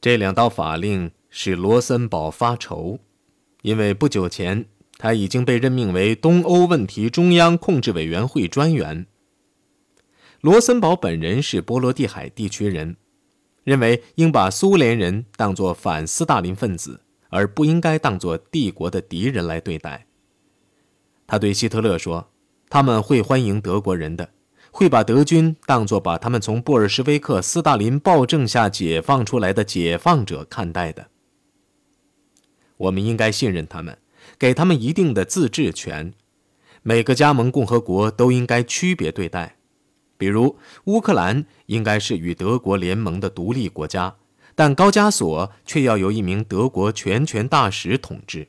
这两道法令使罗森堡发愁，因为不久前他已经被任命为东欧问题中央控制委员会专员。罗森堡本人是波罗的海地区人，认为应把苏联人当作反斯大林分子，而不应该当作帝国的敌人来对待。他对希特勒说：“他们会欢迎德国人的，会把德军当作把他们从布尔什维克斯大林暴政下解放出来的解放者看待的。我们应该信任他们，给他们一定的自治权。每个加盟共和国都应该区别对待。”比如，乌克兰应该是与德国联盟的独立国家，但高加索却要由一名德国全权大使统治。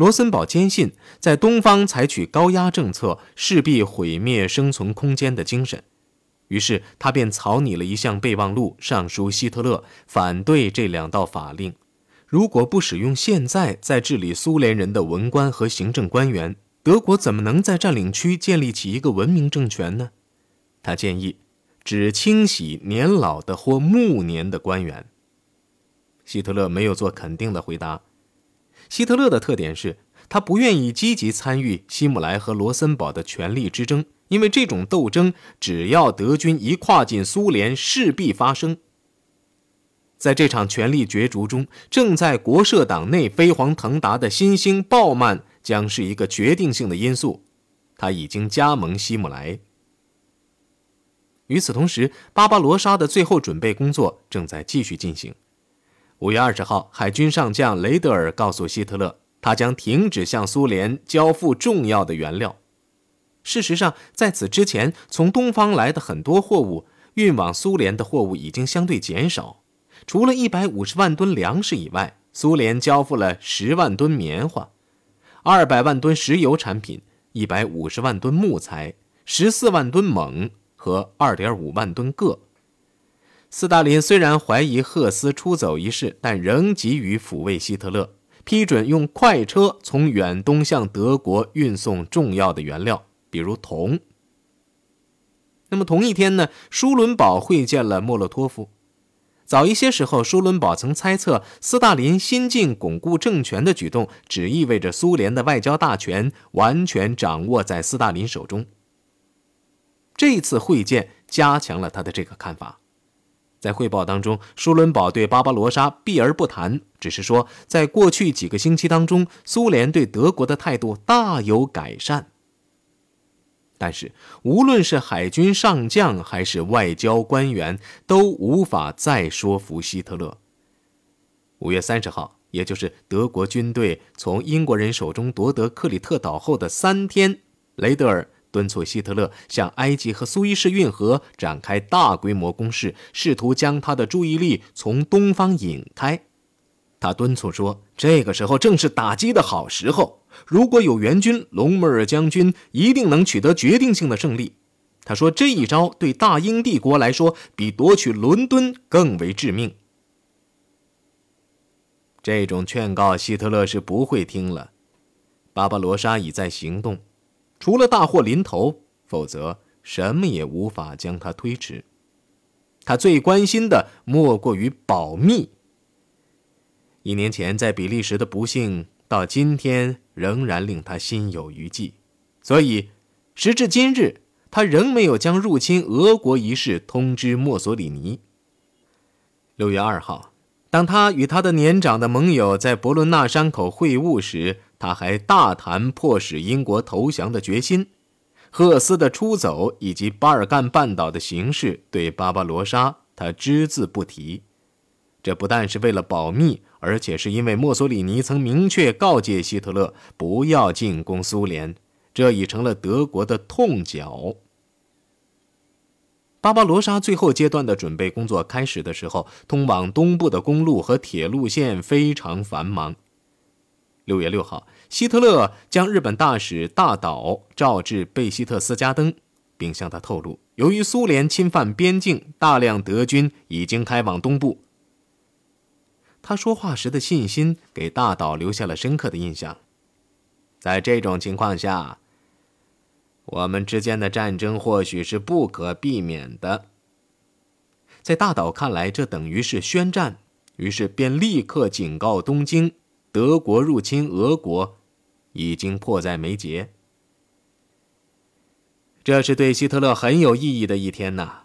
罗森堡坚信，在东方采取高压政策势必毁灭生存空间的精神，于是他便草拟了一项备忘录，上书希特勒，反对这两道法令。如果不使用现在在治理苏联人的文官和行政官员，德国怎么能在占领区建立起一个文明政权呢？他建议只清洗年老的或暮年的官员。希特勒没有做肯定的回答。希特勒的特点是他不愿意积极参与希姆莱和罗森堡的权力之争，因为这种斗争只要德军一跨进苏联，势必发生。在这场权力角逐中，正在国社党内飞黄腾达的新兴鲍曼。将是一个决定性的因素。他已经加盟希姆莱。与此同时，巴巴罗莎的最后准备工作正在继续进行。五月二十号，海军上将雷德尔告诉希特勒，他将停止向苏联交付重要的原料。事实上，在此之前，从东方来的很多货物运往苏联的货物已经相对减少。除了一百五十万吨粮食以外，苏联交付了十万吨棉花。二百万吨石油产品，一百五十万吨木材，十四万吨锰和二点五万吨铬。斯大林虽然怀疑赫斯出走一事，但仍急于抚慰希特勒，批准用快车从远东向德国运送重要的原料，比如铜。那么同一天呢，舒伦堡会见了莫洛托夫。早一些时候，舒伦堡曾猜测，斯大林新近巩固政权的举动，只意味着苏联的外交大权完全掌握在斯大林手中。这次会见加强了他的这个看法。在汇报当中，舒伦堡对巴巴罗莎避而不谈，只是说，在过去几个星期当中，苏联对德国的态度大有改善。但是，无论是海军上将还是外交官员，都无法再说服希特勒。五月三十号，也就是德国军队从英国人手中夺得克里特岛后的三天，雷德尔敦促希特勒向埃及和苏伊士运河展开大规模攻势，试图将他的注意力从东方引开。他敦促说：“这个时候正是打击的好时候。”如果有援军，隆美尔将军一定能取得决定性的胜利。他说：“这一招对大英帝国来说，比夺取伦敦更为致命。”这种劝告，希特勒是不会听了。巴巴罗莎已在行动，除了大祸临头，否则什么也无法将他推迟。他最关心的莫过于保密。一年前在比利时的不幸。到今天仍然令他心有余悸，所以时至今日，他仍没有将入侵俄国一事通知墨索里尼。六月二号，当他与他的年长的盟友在伯伦纳山口会晤时，他还大谈迫使英国投降的决心。赫斯的出走以及巴尔干半岛的形势，对巴巴罗莎他只字不提。这不但是为了保密，而且是因为墨索里尼曾明确告诫希特勒不要进攻苏联，这已成了德国的痛脚。巴巴罗莎最后阶段的准备工作开始的时候，通往东部的公路和铁路线非常繁忙。六月六号，希特勒将日本大使大岛召至贝希特斯加登，并向他透露，由于苏联侵犯边境，大量德军已经开往东部。他说话时的信心给大岛留下了深刻的印象。在这种情况下，我们之间的战争或许是不可避免的。在大岛看来，这等于是宣战，于是便立刻警告东京：德国入侵俄国已经迫在眉睫。这是对希特勒很有意义的一天呐！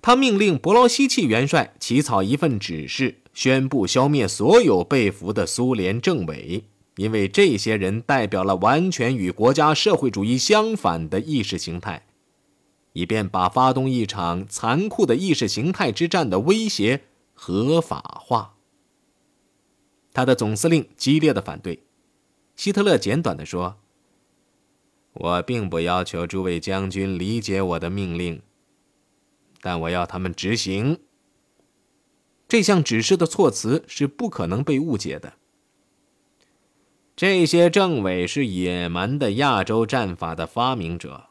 他命令伯劳希奇元帅起草一份指示，宣布消灭所有被俘的苏联政委，因为这些人代表了完全与国家社会主义相反的意识形态，以便把发动一场残酷的意识形态之战的威胁合法化。他的总司令激烈的反对，希特勒简短的说。我并不要求诸位将军理解我的命令，但我要他们执行。这项指示的措辞是不可能被误解的。这些政委是野蛮的亚洲战法的发明者，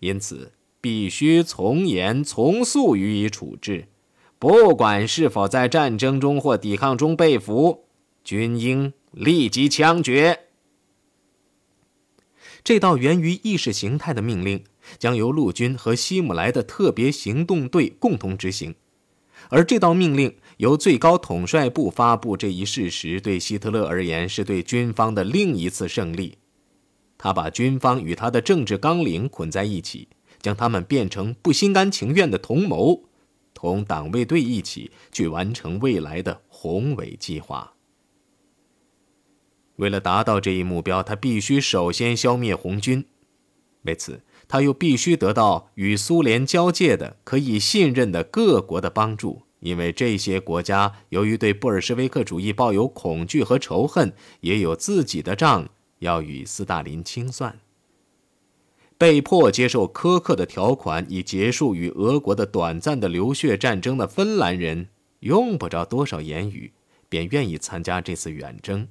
因此必须从严从速予以处置。不管是否在战争中或抵抗中被俘，均应立即枪决。这道源于意识形态的命令将由陆军和希姆莱的特别行动队共同执行，而这道命令由最高统帅部发布这一事实，对希特勒而言是对军方的另一次胜利。他把军方与他的政治纲领捆在一起，将他们变成不心甘情愿的同谋，同党卫队一起去完成未来的宏伟计划。为了达到这一目标，他必须首先消灭红军。为此，他又必须得到与苏联交界的可以信任的各国的帮助，因为这些国家由于对布尔什维克主义抱有恐惧和仇恨，也有自己的账要与斯大林清算。被迫接受苛刻的条款以结束与俄国的短暂的流血战争的芬兰人，用不着多少言语，便愿意参加这次远征。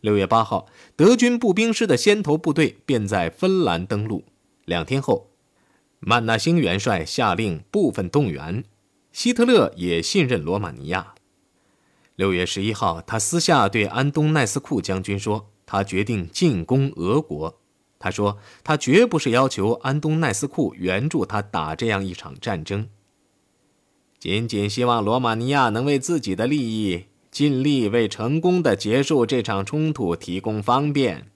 六月八号，德军步兵师的先头部队便在芬兰登陆。两天后，曼纳星元帅下令部分动员。希特勒也信任罗马尼亚。六月十一号，他私下对安东奈斯库将军说：“他决定进攻俄国。”他说：“他绝不是要求安东奈斯库援助他打这样一场战争，仅仅希望罗马尼亚能为自己的利益。”尽力为成功的结束这场冲突提供方便。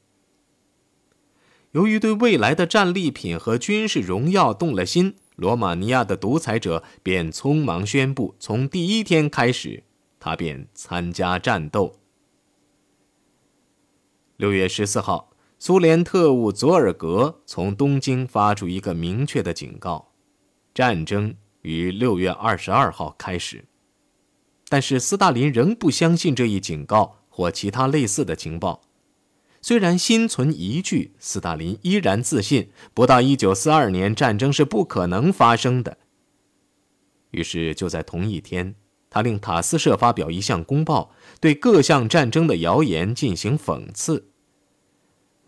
由于对未来的战利品和军事荣耀动了心，罗马尼亚的独裁者便匆忙宣布，从第一天开始，他便参加战斗。六月十四号，苏联特务佐尔格从东京发出一个明确的警告：战争于六月二十二号开始。但是斯大林仍不相信这一警告或其他类似的情报。虽然心存疑惧，斯大林依然自信，不到1942年战争是不可能发生的。于是就在同一天，他令塔斯社发表一项公报，对各项战争的谣言进行讽刺。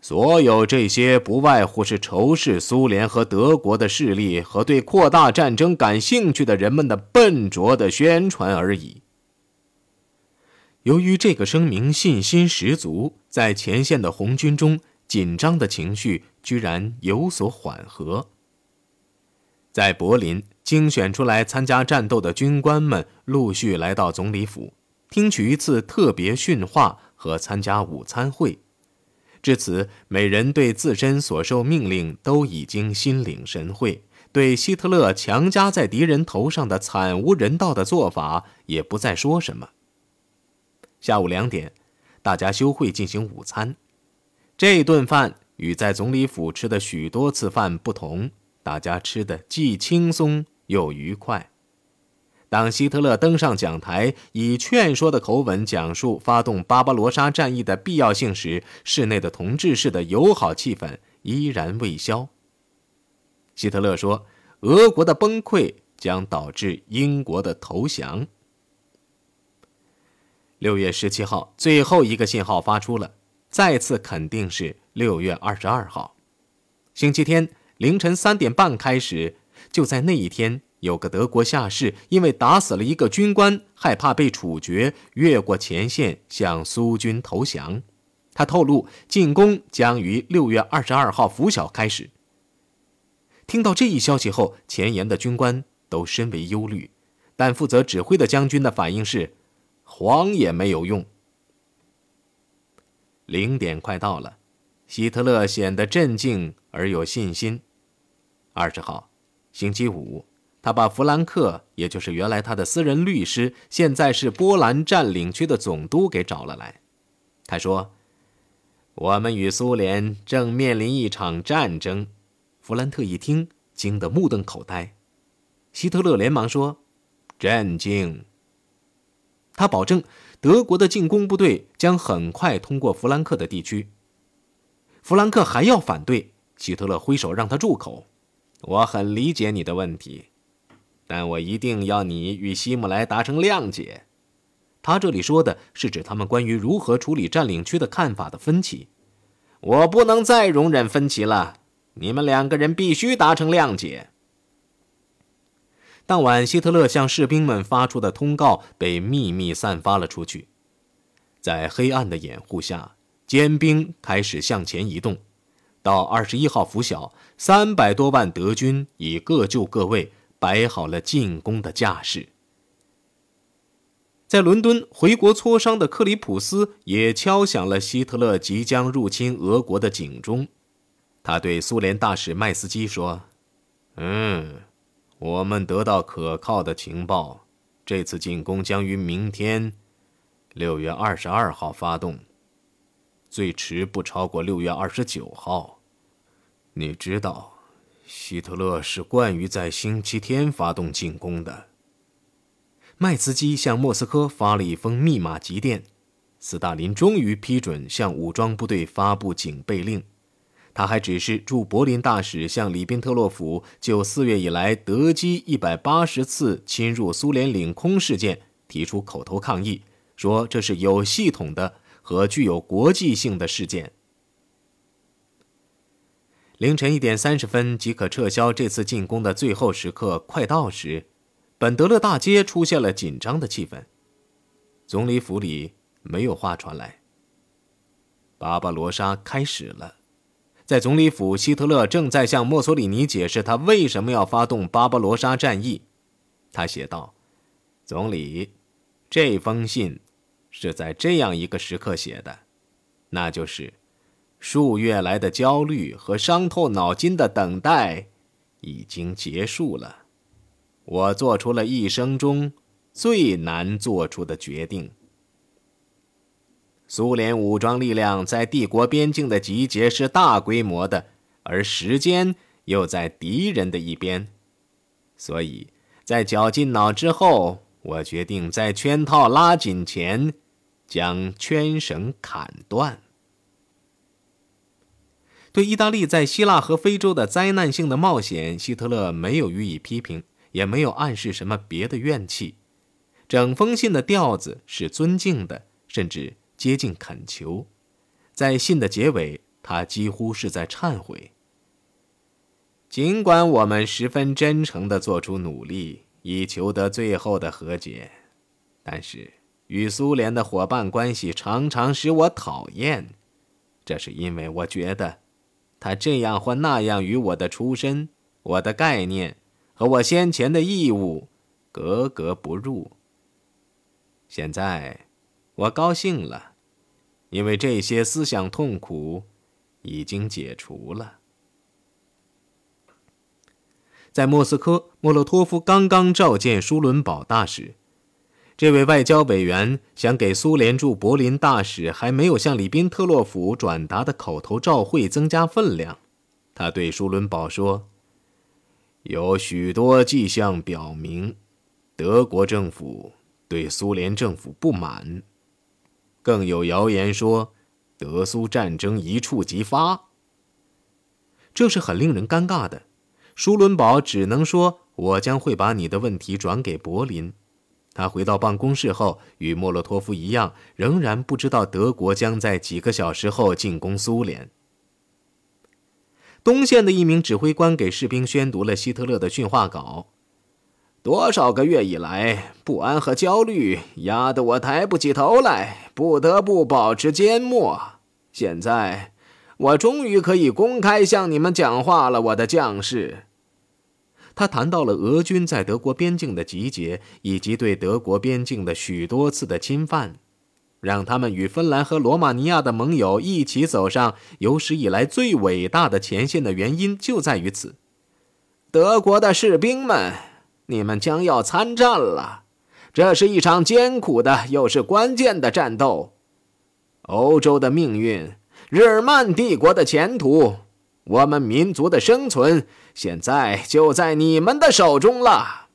所有这些不外乎是仇视苏联和德国的势力和对扩大战争感兴趣的人们的笨拙的宣传而已。由于这个声明信心十足，在前线的红军中紧张的情绪居然有所缓和。在柏林，精选出来参加战斗的军官们陆续来到总理府，听取一次特别训话和参加午餐会。至此，每人对自身所受命令都已经心领神会，对希特勒强加在敌人头上的惨无人道的做法也不再说什么。下午两点，大家休会进行午餐。这顿饭与在总理府吃的许多次饭不同，大家吃的既轻松又愉快。当希特勒登上讲台，以劝说的口吻讲述发动巴巴罗莎战役的必要性时，室内的同志式的友好气氛依然未消。希特勒说：“俄国的崩溃将导致英国的投降。”六月十七号，最后一个信号发出了，再次肯定是六月二十二号，星期天凌晨三点半开始。就在那一天，有个德国下士因为打死了一个军官，害怕被处决，越过前线向苏军投降。他透露，进攻将于六月二十二号拂晓开始。听到这一消息后，前沿的军官都深为忧虑，但负责指挥的将军的反应是：慌也没有用。零点快到了，希特勒显得镇静而有信心。二十号，星期五，他把弗兰克，也就是原来他的私人律师，现在是波兰占领区的总督，给找了来。他说：“我们与苏联正面临一场战争。”弗兰特一听，惊得目瞪口呆。希特勒连忙说：“镇静。”他保证，德国的进攻部队将很快通过弗兰克的地区。弗兰克还要反对，希特勒挥手让他住口。我很理解你的问题，但我一定要你与希姆莱达成谅解。他这里说的是指他们关于如何处理占领区的看法的分歧。我不能再容忍分歧了，你们两个人必须达成谅解。当晚，希特勒向士兵们发出的通告被秘密散发了出去，在黑暗的掩护下，坚兵开始向前移动。到二十一号拂晓，三百多万德军已各就各位，摆好了进攻的架势。在伦敦回国磋商的克里普斯也敲响了希特勒即将入侵俄国的警钟。他对苏联大使麦斯基说：“嗯，我们得到可靠的情报，这次进攻将于明天，六月二十二号发动。”最迟不超过六月二十九号。你知道，希特勒是惯于在星期天发动进攻的。麦茨基向莫斯科发了一封密码急电，斯大林终于批准向武装部队发布警备令。他还指示驻柏林大使向里宾特洛甫就四月以来德机一百八十次侵入苏联领空事件提出口头抗议，说这是有系统的。和具有国际性的事件。凌晨一点三十分即可撤销这次进攻的最后时刻快到时，本德勒大街出现了紧张的气氛。总理府里没有话传来。巴巴罗莎开始了，在总理府，希特勒正在向墨索里尼解释他为什么要发动巴巴罗莎战役。他写道：“总理，这封信。”是在这样一个时刻写的，那就是数月来的焦虑和伤透脑筋的等待已经结束了。我做出了一生中最难做出的决定。苏联武装力量在帝国边境的集结是大规模的，而时间又在敌人的一边，所以在绞尽脑之后，我决定在圈套拉紧前。将圈绳砍断。对意大利在希腊和非洲的灾难性的冒险，希特勒没有予以批评，也没有暗示什么别的怨气。整封信的调子是尊敬的，甚至接近恳求。在信的结尾，他几乎是在忏悔。尽管我们十分真诚地做出努力，以求得最后的和解，但是。与苏联的伙伴关系常常使我讨厌，这是因为我觉得，他这样或那样与我的出身、我的概念和我先前的义务格格不入。现在，我高兴了，因为这些思想痛苦已经解除了。在莫斯科，莫洛托夫刚刚召见舒伦堡大使。这位外交委员想给苏联驻柏林大使还没有向里宾特洛甫转达的口头照会增加分量。他对舒伦堡说：“有许多迹象表明，德国政府对苏联政府不满，更有谣言说德苏战争一触即发。这是很令人尴尬的。”舒伦堡只能说：“我将会把你的问题转给柏林。”他回到办公室后，与莫洛托夫一样，仍然不知道德国将在几个小时后进攻苏联。东线的一名指挥官给士兵宣读了希特勒的训话稿。多少个月以来，不安和焦虑压得我抬不起头来，不得不保持缄默。现在，我终于可以公开向你们讲话了，我的将士。他谈到了俄军在德国边境的集结，以及对德国边境的许多次的侵犯，让他们与芬兰和罗马尼亚的盟友一起走上有史以来最伟大的前线的原因就在于此。德国的士兵们，你们将要参战了，这是一场艰苦的又是关键的战斗。欧洲的命运，日耳曼帝国的前途。我们民族的生存现在就在你们的手中了。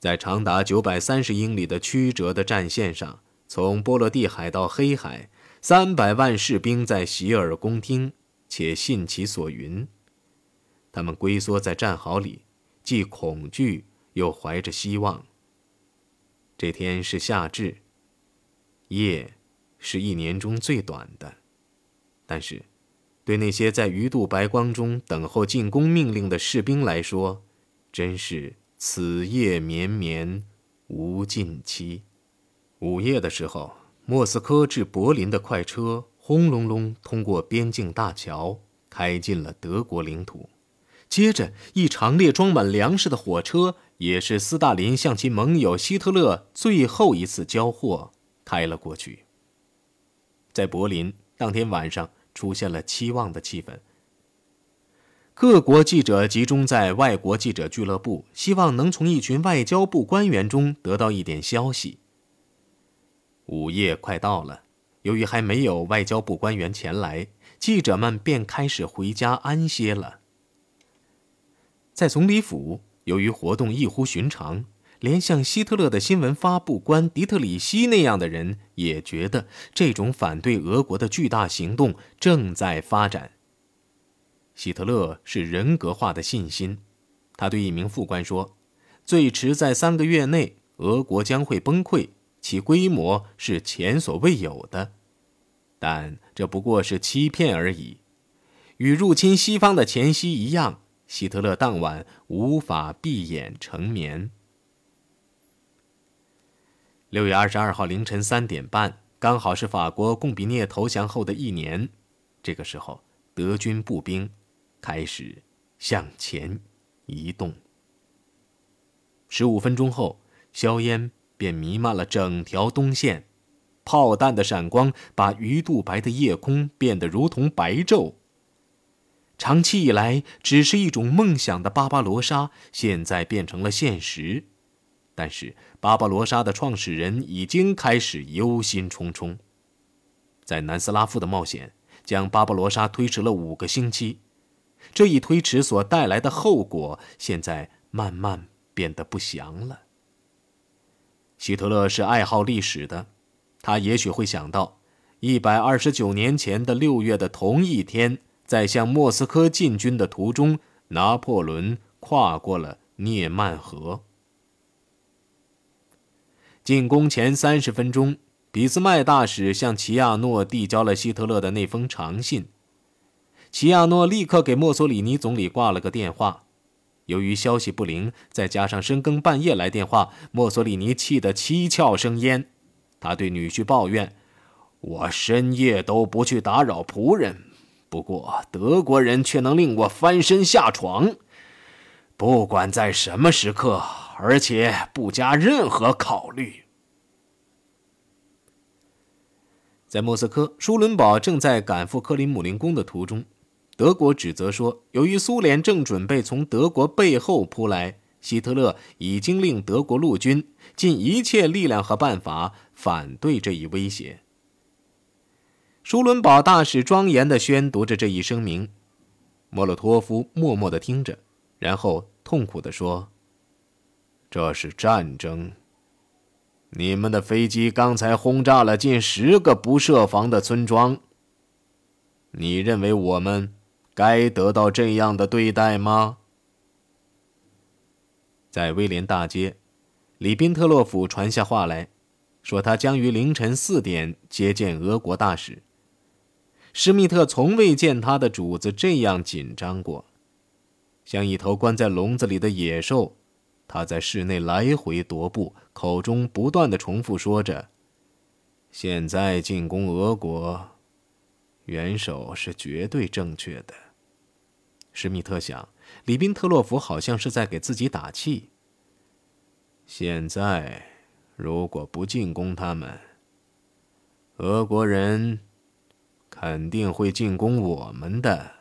在长达九百三十英里的曲折的战线上，从波罗的海到黑海，三百万士兵在洗耳恭听，且信其所云。他们龟缩在战壕里，既恐惧又怀着希望。这天是夏至，夜是一年中最短的。但是，对那些在鱼肚白光中等候进攻命令的士兵来说，真是此夜绵绵无尽期。午夜的时候，莫斯科至柏林的快车轰隆隆通过边境大桥，开进了德国领土。接着，一长列装满粮食的火车，也是斯大林向其盟友希特勒最后一次交货，开了过去。在柏林，当天晚上。出现了期望的气氛。各国记者集中在外国记者俱乐部，希望能从一群外交部官员中得到一点消息。午夜快到了，由于还没有外交部官员前来，记者们便开始回家安歇了。在总理府，由于活动异乎寻常。连像希特勒的新闻发布官迪特里希那样的人也觉得这种反对俄国的巨大行动正在发展。希特勒是人格化的信心，他对一名副官说：“最迟在三个月内，俄国将会崩溃，其规模是前所未有的。但这不过是欺骗而已，与入侵西方的前夕一样，希特勒当晚无法闭眼成眠。”六月二十二号凌晨三点半，刚好是法国贡比涅投降后的一年。这个时候，德军步兵开始向前移动。十五分钟后，硝烟便弥漫了整条东线，炮弹的闪光把鱼肚白的夜空变得如同白昼。长期以来只是一种梦想的巴巴罗莎，现在变成了现实。但是，巴巴罗莎的创始人已经开始忧心忡忡。在南斯拉夫的冒险将巴巴罗莎推迟了五个星期，这一推迟所带来的后果，现在慢慢变得不祥了。希特勒是爱好历史的，他也许会想到，一百二十九年前的六月的同一天，在向莫斯科进军的途中，拿破仑跨过了涅曼河。进攻前三十分钟，俾斯麦大使向齐亚诺递交了希特勒的那封长信。齐亚诺立刻给墨索里尼总理挂了个电话。由于消息不灵，再加上深更半夜来电话，墨索里尼气得七窍生烟。他对女婿抱怨：“我深夜都不去打扰仆人，不过德国人却能令我翻身下床，不管在什么时刻。”而且不加任何考虑。在莫斯科，舒伦堡正在赶赴克林姆林宫的途中。德国指责说，由于苏联正准备从德国背后扑来，希特勒已经令德国陆军尽一切力量和办法反对这一威胁。舒伦堡大使庄严地宣读着这一声明，莫洛托夫默默地听着，然后痛苦地说。这是战争。你们的飞机刚才轰炸了近十个不设防的村庄。你认为我们该得到这样的对待吗？在威廉大街，里宾特洛甫传下话来，说他将于凌晨四点接见俄国大使。施密特从未见他的主子这样紧张过，像一头关在笼子里的野兽。他在室内来回踱步，口中不断的重复说着：“现在进攻俄国，元首是绝对正确的。施密特想，里宾特洛甫好像是在给自己打气。现在，如果不进攻他们，俄国人肯定会进攻我们的。